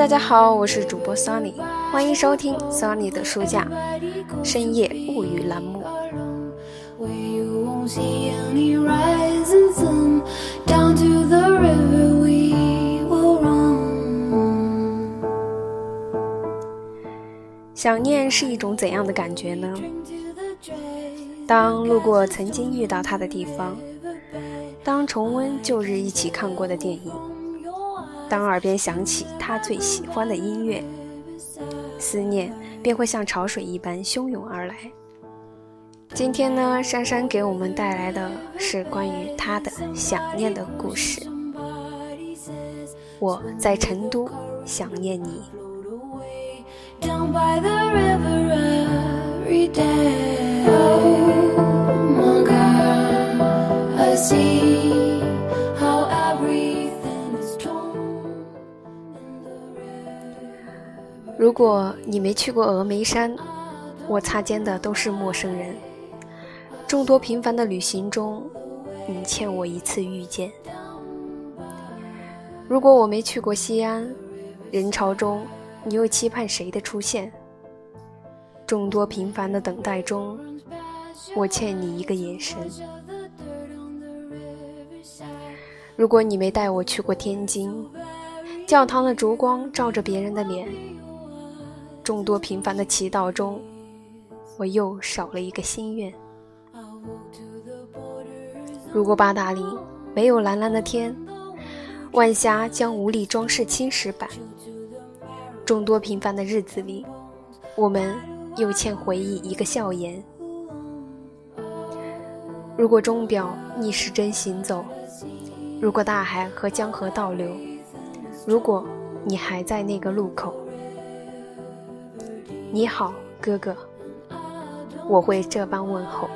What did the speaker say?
大家好，我是主播 Sunny，欢迎收听 Sunny 的书架深夜物语栏目。想念是一种怎样的感觉呢？当路过曾经遇到他的地方，当重温旧日一起看过的电影，当耳边响起他最喜欢的音乐，思念便会像潮水一般汹涌而来。今天呢，珊珊给我们带来的是关于他的想念的故事。我在成都想念你。如果你没去过峨眉山，我擦肩的都是陌生人。众多平凡的旅行中，你欠我一次遇见。如果我没去过西安，人潮中。你又期盼谁的出现？众多平凡的等待中，我欠你一个眼神。如果你没带我去过天津，教堂的烛光照着别人的脸。众多平凡的祈祷中，我又少了一个心愿。如果八达岭没有蓝蓝的天，晚霞将无力装饰青石板。众多平凡的日子里，我们又欠回忆一个笑颜。如果钟表逆时针行走，如果大海和江河倒流，如果你还在那个路口，你好，哥哥，我会这般问候。